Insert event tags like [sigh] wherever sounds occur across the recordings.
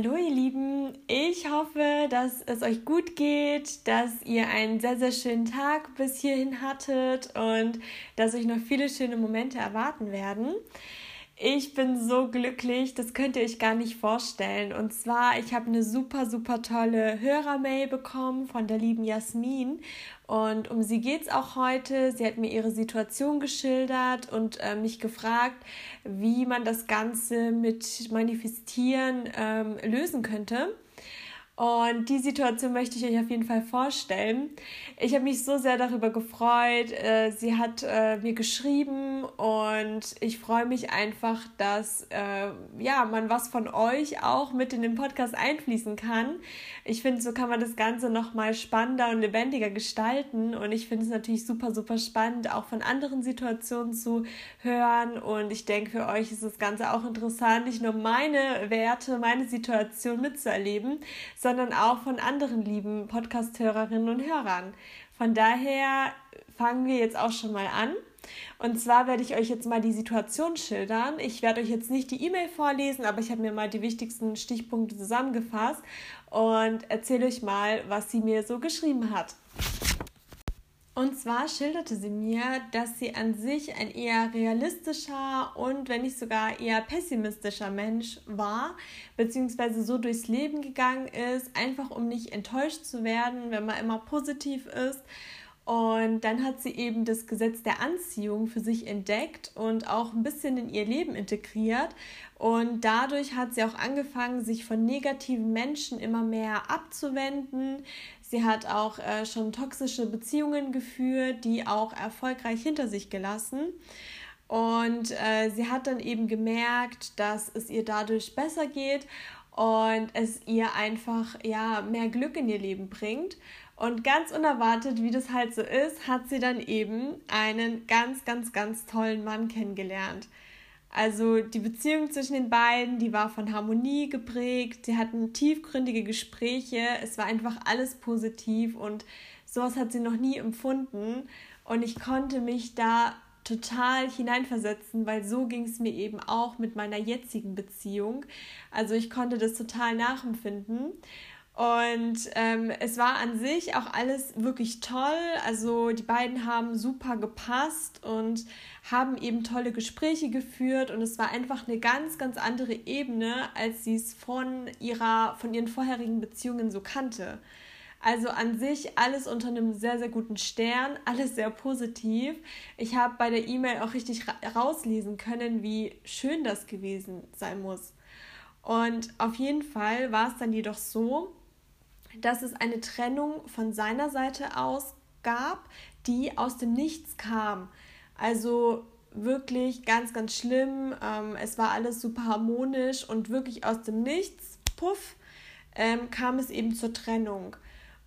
Hallo ihr Lieben, ich hoffe, dass es euch gut geht, dass ihr einen sehr, sehr schönen Tag bis hierhin hattet und dass euch noch viele schöne Momente erwarten werden. Ich bin so glücklich, das könnt ihr euch gar nicht vorstellen. Und zwar, ich habe eine super, super tolle Hörermail bekommen von der lieben Jasmin. Und um sie geht es auch heute. Sie hat mir ihre Situation geschildert und äh, mich gefragt, wie man das Ganze mit Manifestieren ähm, lösen könnte. Und die Situation möchte ich euch auf jeden Fall vorstellen. Ich habe mich so sehr darüber gefreut. Äh, sie hat äh, mir geschrieben und ich freue mich einfach, dass äh, ja, man was von euch auch mit in den Podcast einfließen kann. Ich finde, so kann man das Ganze nochmal spannender und lebendiger gestalten. Und ich finde es natürlich super, super spannend, auch von anderen Situationen zu hören. Und ich denke, für euch ist das Ganze auch interessant, nicht nur meine Werte, meine Situation mitzuerleben, sondern sondern auch von anderen lieben Podcast-Hörerinnen und Hörern. Von daher fangen wir jetzt auch schon mal an. Und zwar werde ich euch jetzt mal die Situation schildern. Ich werde euch jetzt nicht die E-Mail vorlesen, aber ich habe mir mal die wichtigsten Stichpunkte zusammengefasst und erzähle euch mal, was sie mir so geschrieben hat. Und zwar schilderte sie mir, dass sie an sich ein eher realistischer und wenn nicht sogar eher pessimistischer Mensch war, beziehungsweise so durchs Leben gegangen ist, einfach um nicht enttäuscht zu werden, wenn man immer positiv ist. Und dann hat sie eben das Gesetz der Anziehung für sich entdeckt und auch ein bisschen in ihr Leben integriert. Und dadurch hat sie auch angefangen, sich von negativen Menschen immer mehr abzuwenden, Sie hat auch äh, schon toxische Beziehungen geführt, die auch erfolgreich hinter sich gelassen. Und äh, sie hat dann eben gemerkt, dass es ihr dadurch besser geht und es ihr einfach ja mehr Glück in ihr Leben bringt. Und ganz unerwartet, wie das halt so ist, hat sie dann eben einen ganz, ganz, ganz tollen Mann kennengelernt. Also die Beziehung zwischen den beiden, die war von Harmonie geprägt. Sie hatten tiefgründige Gespräche. Es war einfach alles positiv und sowas hat sie noch nie empfunden. Und ich konnte mich da total hineinversetzen, weil so ging es mir eben auch mit meiner jetzigen Beziehung. Also ich konnte das total nachempfinden. Und ähm, es war an sich auch alles wirklich toll. Also die beiden haben super gepasst und haben eben tolle Gespräche geführt. Und es war einfach eine ganz, ganz andere Ebene, als sie es von ihrer, von ihren vorherigen Beziehungen so kannte. Also an sich alles unter einem sehr, sehr guten Stern, [laughs] alles sehr positiv. Ich habe bei der E-Mail auch richtig rauslesen können, wie schön das gewesen sein muss. Und auf jeden Fall war es dann jedoch so, dass es eine Trennung von seiner Seite aus gab, die aus dem Nichts kam. Also wirklich ganz, ganz schlimm. Ähm, es war alles super harmonisch und wirklich aus dem Nichts, puff, ähm, kam es eben zur Trennung.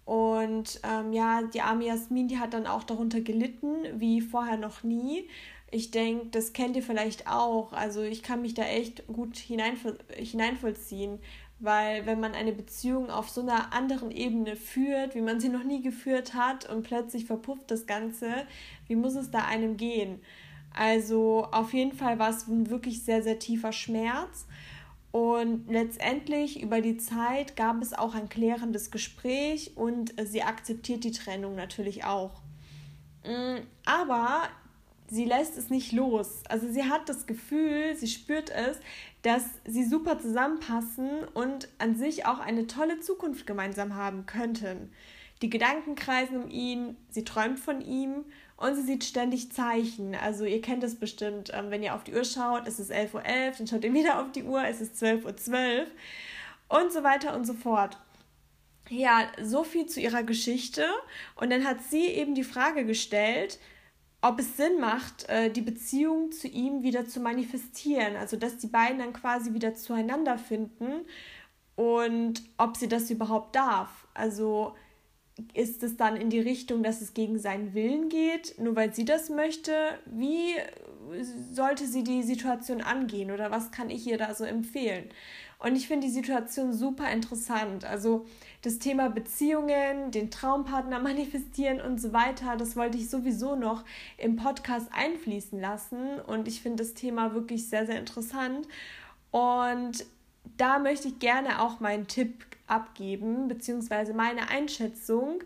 Und ähm, ja, die arme Jasmin, die hat dann auch darunter gelitten, wie vorher noch nie. Ich denke, das kennt ihr vielleicht auch. Also ich kann mich da echt gut hineinvollziehen, weil wenn man eine Beziehung auf so einer anderen Ebene führt, wie man sie noch nie geführt hat und plötzlich verpufft das Ganze, wie muss es da einem gehen? Also auf jeden Fall war es ein wirklich sehr, sehr tiefer Schmerz. Und letztendlich über die Zeit gab es auch ein klärendes Gespräch und sie akzeptiert die Trennung natürlich auch. Mm, aber sie lässt es nicht los. Also sie hat das Gefühl, sie spürt es, dass sie super zusammenpassen und an sich auch eine tolle Zukunft gemeinsam haben könnten. Die Gedanken kreisen um ihn, sie träumt von ihm und sie sieht ständig Zeichen. Also ihr kennt es bestimmt, ähm, wenn ihr auf die Uhr schaut, es ist 11.11 Uhr, .11, dann schaut ihr wieder auf die Uhr, es ist 12.12 Uhr .12 und so weiter und so fort. Ja, so viel zu ihrer Geschichte. Und dann hat sie eben die Frage gestellt, ob es Sinn macht, äh, die Beziehung zu ihm wieder zu manifestieren. Also, dass die beiden dann quasi wieder zueinander finden und ob sie das überhaupt darf. Also, ist es dann in die Richtung, dass es gegen seinen Willen geht, nur weil sie das möchte? Wie sollte sie die Situation angehen oder was kann ich ihr da so empfehlen? Und ich finde die Situation super interessant. Also das Thema Beziehungen, den Traumpartner manifestieren und so weiter, das wollte ich sowieso noch im Podcast einfließen lassen. Und ich finde das Thema wirklich sehr, sehr interessant. Und da möchte ich gerne auch meinen Tipp abgeben, beziehungsweise meine Einschätzung.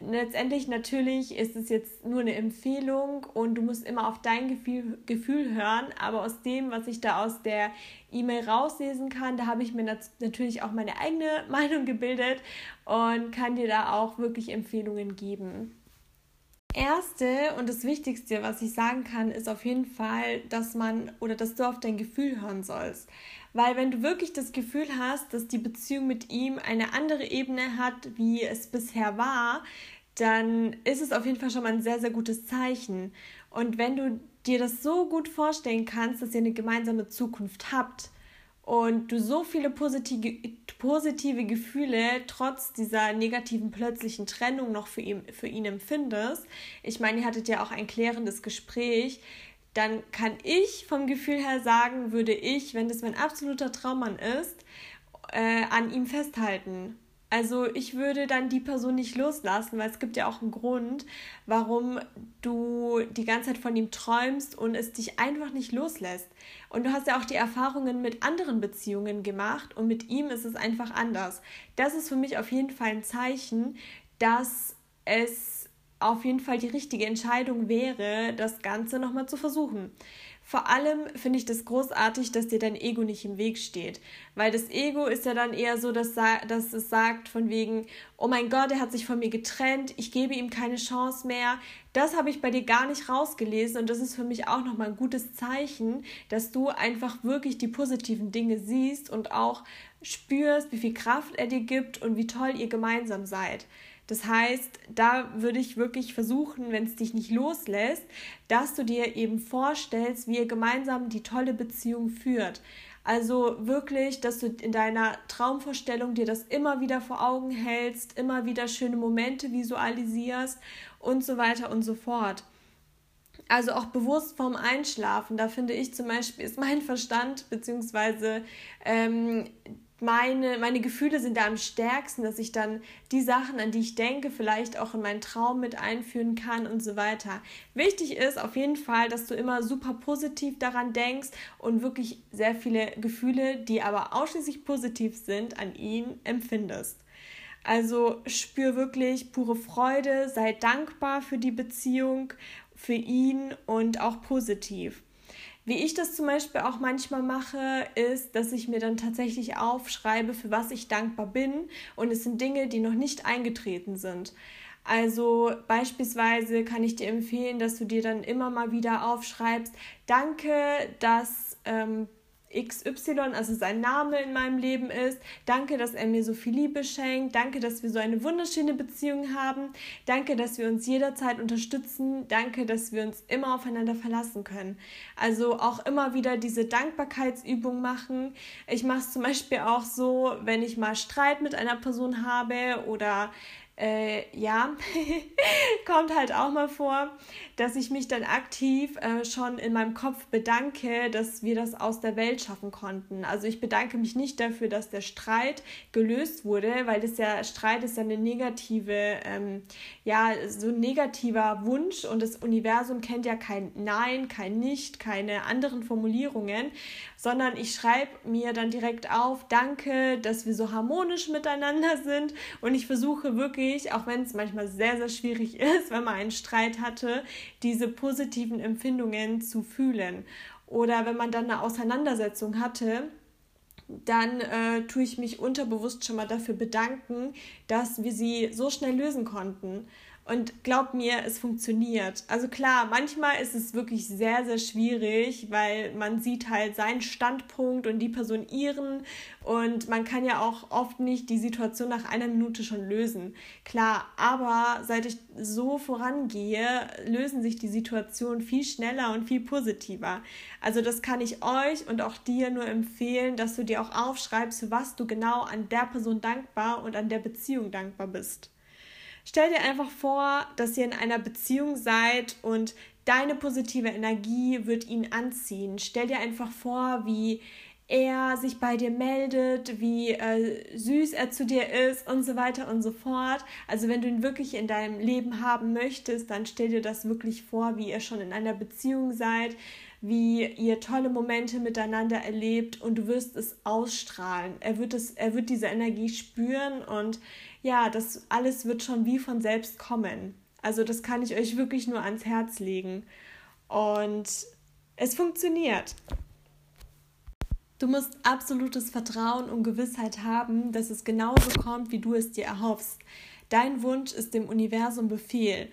Letztendlich natürlich ist es jetzt nur eine Empfehlung und du musst immer auf dein Gefühl, Gefühl hören, aber aus dem, was ich da aus der E-Mail rauslesen kann, da habe ich mir natürlich auch meine eigene [laughs] Meinung gebildet und kann dir da auch wirklich Empfehlungen geben. Erste und das Wichtigste, was ich sagen kann, ist auf jeden Fall, dass man oder dass du auf dein Gefühl hören sollst. Weil wenn du wirklich das Gefühl hast, dass die Beziehung mit ihm eine andere Ebene hat, wie es bisher war, dann ist es auf jeden Fall schon mal ein sehr, sehr gutes Zeichen. Und wenn du dir das so gut vorstellen kannst, dass ihr eine gemeinsame Zukunft habt und du so viele positive, positive Gefühle trotz dieser negativen plötzlichen Trennung noch für ihn, für ihn empfindest, ich meine, ihr hattet ja auch ein klärendes Gespräch, dann kann ich vom Gefühl her sagen, würde ich, wenn das mein absoluter Traummann ist, äh, an ihm festhalten. Also ich würde dann die Person nicht loslassen, weil es gibt ja auch einen Grund, warum du die ganze Zeit von ihm träumst und es dich einfach nicht loslässt. Und du hast ja auch die Erfahrungen mit anderen Beziehungen gemacht und mit ihm ist es einfach anders. Das ist für mich auf jeden Fall ein Zeichen, dass es auf jeden Fall die richtige Entscheidung wäre, das Ganze nochmal zu versuchen. Vor allem finde ich das großartig, dass dir dein Ego nicht im Weg steht. Weil das Ego ist ja dann eher so, dass, dass es sagt von wegen, oh mein Gott, er hat sich von mir getrennt, ich gebe ihm keine Chance mehr. Das habe ich bei dir gar nicht rausgelesen und das ist für mich auch nochmal ein gutes Zeichen, dass du einfach wirklich die positiven Dinge siehst und auch spürst, wie viel Kraft er dir gibt und wie toll ihr gemeinsam seid. Das heißt, da würde ich wirklich versuchen, wenn es dich nicht loslässt, dass du dir eben vorstellst, wie ihr gemeinsam die tolle Beziehung führt. Also wirklich, dass du in deiner Traumvorstellung dir das immer wieder vor Augen hältst, immer wieder schöne Momente visualisierst und so weiter und so fort. Also auch bewusst vorm Einschlafen, da finde ich zum Beispiel, ist mein Verstand beziehungsweise ähm, meine, meine Gefühle sind da am stärksten, dass ich dann die Sachen, an die ich denke, vielleicht auch in meinen Traum mit einführen kann und so weiter. Wichtig ist auf jeden Fall, dass du immer super positiv daran denkst und wirklich sehr viele Gefühle, die aber ausschließlich positiv sind, an ihn empfindest. Also spür wirklich pure Freude, sei dankbar für die Beziehung, für ihn und auch positiv. Wie ich das zum Beispiel auch manchmal mache, ist, dass ich mir dann tatsächlich aufschreibe, für was ich dankbar bin. Und es sind Dinge, die noch nicht eingetreten sind. Also beispielsweise kann ich dir empfehlen, dass du dir dann immer mal wieder aufschreibst, danke, dass ähm, XY, also sein Name in meinem Leben ist. Danke, dass er mir so viel Liebe schenkt. Danke, dass wir so eine wunderschöne Beziehung haben. Danke, dass wir uns jederzeit unterstützen. Danke, dass wir uns immer aufeinander verlassen können. Also auch immer wieder diese Dankbarkeitsübung machen. Ich mache es zum Beispiel auch so, wenn ich mal Streit mit einer Person habe oder äh, [laughs] ja, kommt halt auch mal vor, dass ich mich dann aktiv äh, schon in meinem Kopf bedanke, dass wir das aus der Welt schaffen konnten. Also ich bedanke mich nicht dafür, dass der Streit gelöst wurde, weil das ja Streit ist ja eine negative, ähm, ja, so ein negativer Wunsch und das Universum kennt ja kein Nein, kein Nicht, keine anderen Formulierungen, sondern ich schreibe mir dann direkt auf, danke, dass wir so harmonisch miteinander sind und ich versuche wirklich wirklich, auch wenn es manchmal sehr, sehr schwierig [laughs] ist, wenn man einen Streit hatte, diese positiven Empfindungen zu fühlen. Oder wenn man dann eine Auseinandersetzung hatte, dann äh, tue ich mich unterbewusst schon mal dafür bedanken, dass wir sie so schnell lösen konnten. Und glaub mir, es funktioniert. Also klar, manchmal ist es wirklich sehr, sehr schwierig, weil man sieht halt seinen Standpunkt und die Person ihren. Und man kann ja auch oft nicht die Situation nach einer Minute schon lösen. Klar, aber seit ich so vorangehe, lösen sich die Situationen viel schneller und viel positiver. Also das kann ich euch und auch dir nur empfehlen, dass du dir auch aufschreibst, für was du genau an der Person dankbar und an der Beziehung dankbar bist. Stell dir einfach vor, dass ihr in einer Beziehung seid und deine positive Energie wird ihn anziehen. Stell dir einfach vor, wie er sich bei dir meldet, wie äh, süß er zu dir ist und so weiter und so fort. Also wenn du ihn wirklich in deinem Leben haben möchtest, dann stell dir das wirklich vor, wie ihr schon in einer Beziehung seid, wie ihr tolle Momente miteinander erlebt und du wirst es ausstrahlen. Er wird, es, er wird diese Energie spüren und ja, das alles wird schon wie von selbst kommen. Also das kann ich euch wirklich nur ans Herz legen. Und es funktioniert. Du musst absolutes Vertrauen und Gewissheit haben, dass es genauso kommt, wie du es dir erhoffst. Dein Wunsch ist dem Universum Befehl.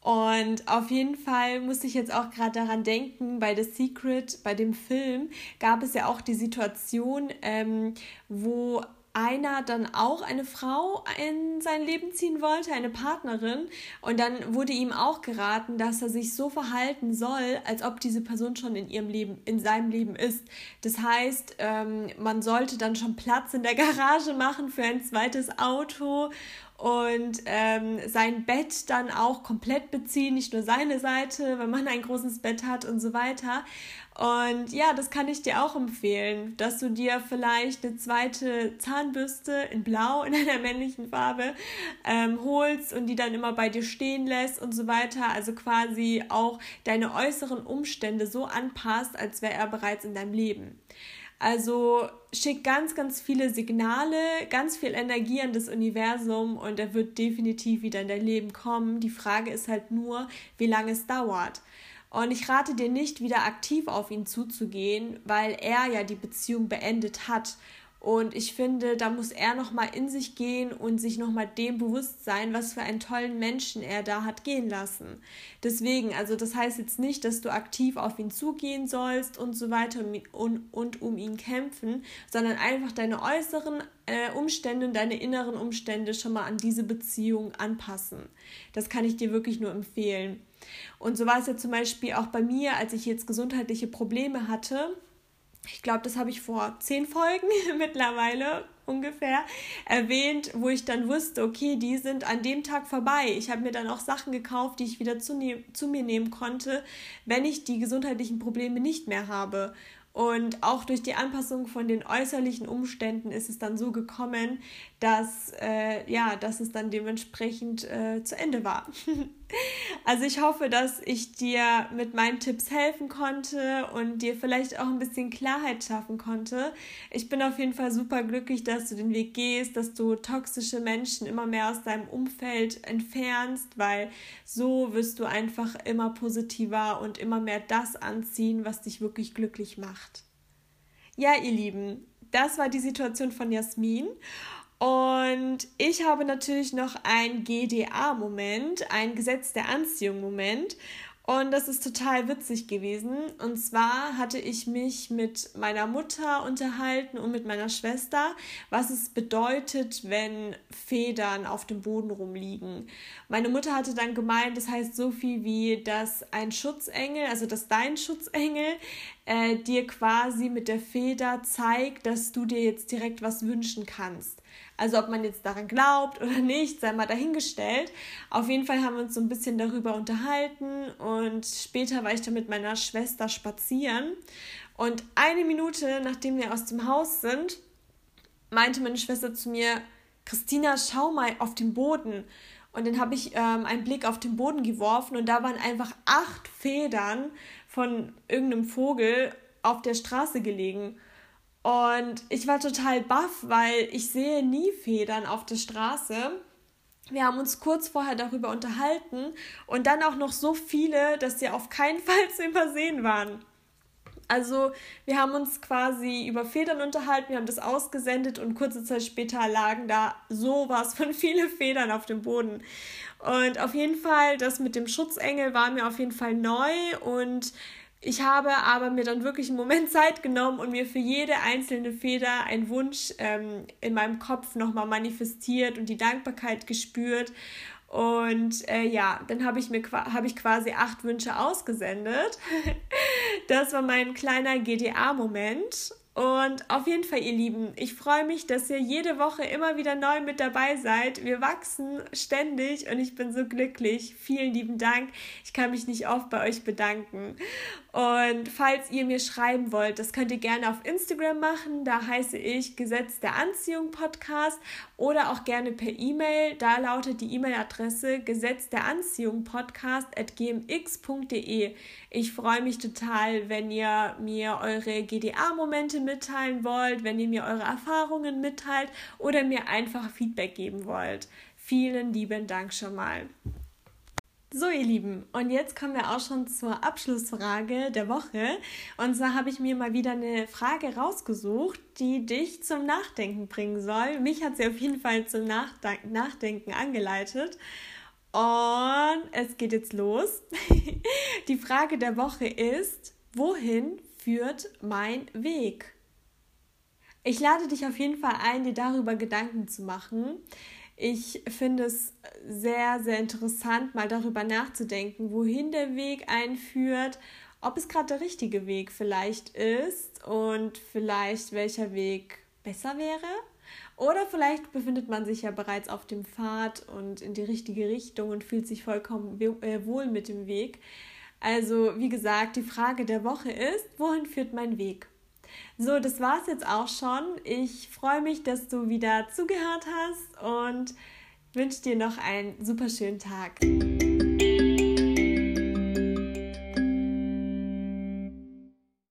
Und auf jeden Fall muss ich jetzt auch gerade daran denken, bei The Secret, bei dem Film, gab es ja auch die Situation, ähm, wo einer dann auch eine Frau in sein Leben ziehen wollte, eine Partnerin. Und dann wurde ihm auch geraten, dass er sich so verhalten soll, als ob diese Person schon in ihrem Leben, in seinem Leben ist. Das heißt, ähm, man sollte dann schon Platz in der Garage machen für ein zweites Auto und ähm, sein Bett dann auch komplett beziehen, nicht nur seine Seite, wenn man ein großes Bett hat und so weiter. Und ja, das kann ich dir auch empfehlen, dass du dir vielleicht eine zweite Zahnbürste in Blau, [laughs] in einer männlichen Farbe, ähm, holst und die dann immer bei dir stehen lässt und so weiter. Also quasi auch deine äußeren Umstände so anpasst, als wäre er bereits in deinem Leben. Also schick ganz, ganz viele Signale, ganz viel Energie an das Universum und er wird definitiv wieder in dein Leben kommen. Die Frage ist halt nur, wie lange es dauert. Und ich rate dir nicht, wieder aktiv auf ihn zuzugehen, weil er ja die Beziehung beendet hat. Und ich finde, da muss er nochmal in sich gehen und sich nochmal dem bewusst sein, was für einen tollen Menschen er da hat gehen lassen. Deswegen, also das heißt jetzt nicht, dass du aktiv auf ihn zugehen sollst und so weiter und, und, um ihn kämpfen, sondern einfach deine äußeren äh, Umstände und deine inneren Umstände schon mal an diese Beziehung anpassen. Das kann ich dir wirklich nur empfehlen. Und so war es ja zum Beispiel auch bei mir, als ich jetzt gesundheitliche Probleme hatte. Ich glaube, das habe ich vor zehn Folgen [laughs] mittlerweile ungefähr erwähnt, wo ich dann wusste, okay, die sind an dem Tag vorbei. Ich habe mir dann auch Sachen gekauft, die ich wieder zu, ne zu mir nehmen konnte, wenn ich die gesundheitlichen Probleme nicht mehr habe. Und auch durch die Anpassung von den äußerlichen Umständen ist es dann so gekommen, dass, äh, ja, dass es dann dementsprechend äh, zu Ende war. [laughs] also ich hoffe, dass ich dir mit meinen Tipps helfen konnte und dir vielleicht auch ein bisschen Klarheit schaffen konnte. Ich bin auf jeden Fall super glücklich, dass du den Weg gehst, dass du toxische Menschen immer mehr aus deinem Umfeld entfernst, weil so wirst du einfach immer positiver und immer mehr das anziehen, was dich wirklich glücklich macht. Ja, ihr Lieben, das war die Situation von Jasmin. Und ich habe natürlich noch ein GDA-Moment, ein Gesetz der Anziehung-Moment. Und das ist total witzig gewesen. Und zwar hatte ich mich mit meiner Mutter unterhalten und mit meiner Schwester, was es bedeutet, wenn Federn auf dem Boden rumliegen. Meine Mutter hatte dann gemeint, das heißt so viel wie, dass ein Schutzengel, also dass dein Schutzengel äh, dir quasi mit der Feder zeigt, dass du dir jetzt direkt was wünschen kannst. Also ob man jetzt daran glaubt [laughs] oder nicht, sei mal dahingestellt. Auf jeden Fall haben wir uns so ein bisschen darüber unterhalten und später war ich dann mit meiner Schwester spazieren. Und eine Minute nachdem wir aus dem Haus sind, meinte meine Schwester zu mir, Christina, schau mal auf den Boden. Und dann habe ich ähm, einen Blick auf den Boden geworfen und da waren einfach acht Federn von irgendeinem Vogel auf der Straße gelegen. Und ich war total baff, weil ich sehe nie Federn auf der Straße. Wir haben uns kurz vorher darüber unterhalten und dann auch noch so viele, dass sie auf keinen [laughs] Fall zu übersehen waren. Also wir haben uns quasi über Federn unterhalten, wir haben das ausgesendet und kurze Zeit später lagen da sowas von [laughs] viele Federn auf dem Boden. Und auf jeden Fall, das mit dem Schutzengel war mir auf jeden Fall neu und ich habe aber mir dann wirklich einen Moment [laughs] Zeit genommen und mir für jede einzelne Feder einen Wunsch ähm, in meinem Kopf nochmal manifestiert und die Dankbarkeit gespürt. Und äh, ja, dann habe ich mir habe ich quasi acht Wünsche ausgesendet. [laughs] das war mein kleiner GDA-Moment. Und auf jeden Fall, ihr Lieben, ich freue mich, dass ihr jede Woche immer wieder neu mit dabei seid. Wir wachsen ständig und ich bin so glücklich. Vielen lieben Dank. Ich kann mich nicht oft bei euch bedanken. Und falls ihr mir schreiben wollt, das könnt ihr gerne auf Instagram machen. Da heiße ich Gesetz der Anziehung Podcast oder auch gerne per E-Mail. Da lautet die E-Mail-Adresse Gesetz der Anziehung Podcast at gmx.de. Ich freue mich total, wenn ihr mir eure GDA-Momente mitteilen wollt, wenn ihr mir eure Erfahrungen mitteilt oder mir einfach Feedback geben wollt. Vielen lieben Dank schon mal. So, ihr Lieben, und jetzt kommen wir auch schon zur Abschlussfrage der Woche. Und zwar habe ich mir mal wieder eine Frage rausgesucht, die dich zum Nachdenken bringen soll. Mich hat sie auf jeden Fall zum Nachdenken angeleitet. Und es geht jetzt los. [laughs] Die Frage der Woche ist, wohin führt mein Weg? Ich lade dich auf jeden Fall ein, dir darüber Gedanken zu machen. Ich finde es sehr, sehr interessant, mal darüber nachzudenken, wohin der Weg einführt, ob es gerade der richtige Weg vielleicht ist und vielleicht welcher Weg besser wäre. Oder vielleicht befindet man sich ja bereits auf dem Pfad und in die richtige Richtung und fühlt sich vollkommen äh, wohl mit dem Weg. Also, wie gesagt, die Frage der Woche ist, wohin führt mein Weg? So, das war's jetzt auch schon. Ich freue mich, dass du wieder zugehört hast und wünsche dir noch einen super schönen Tag.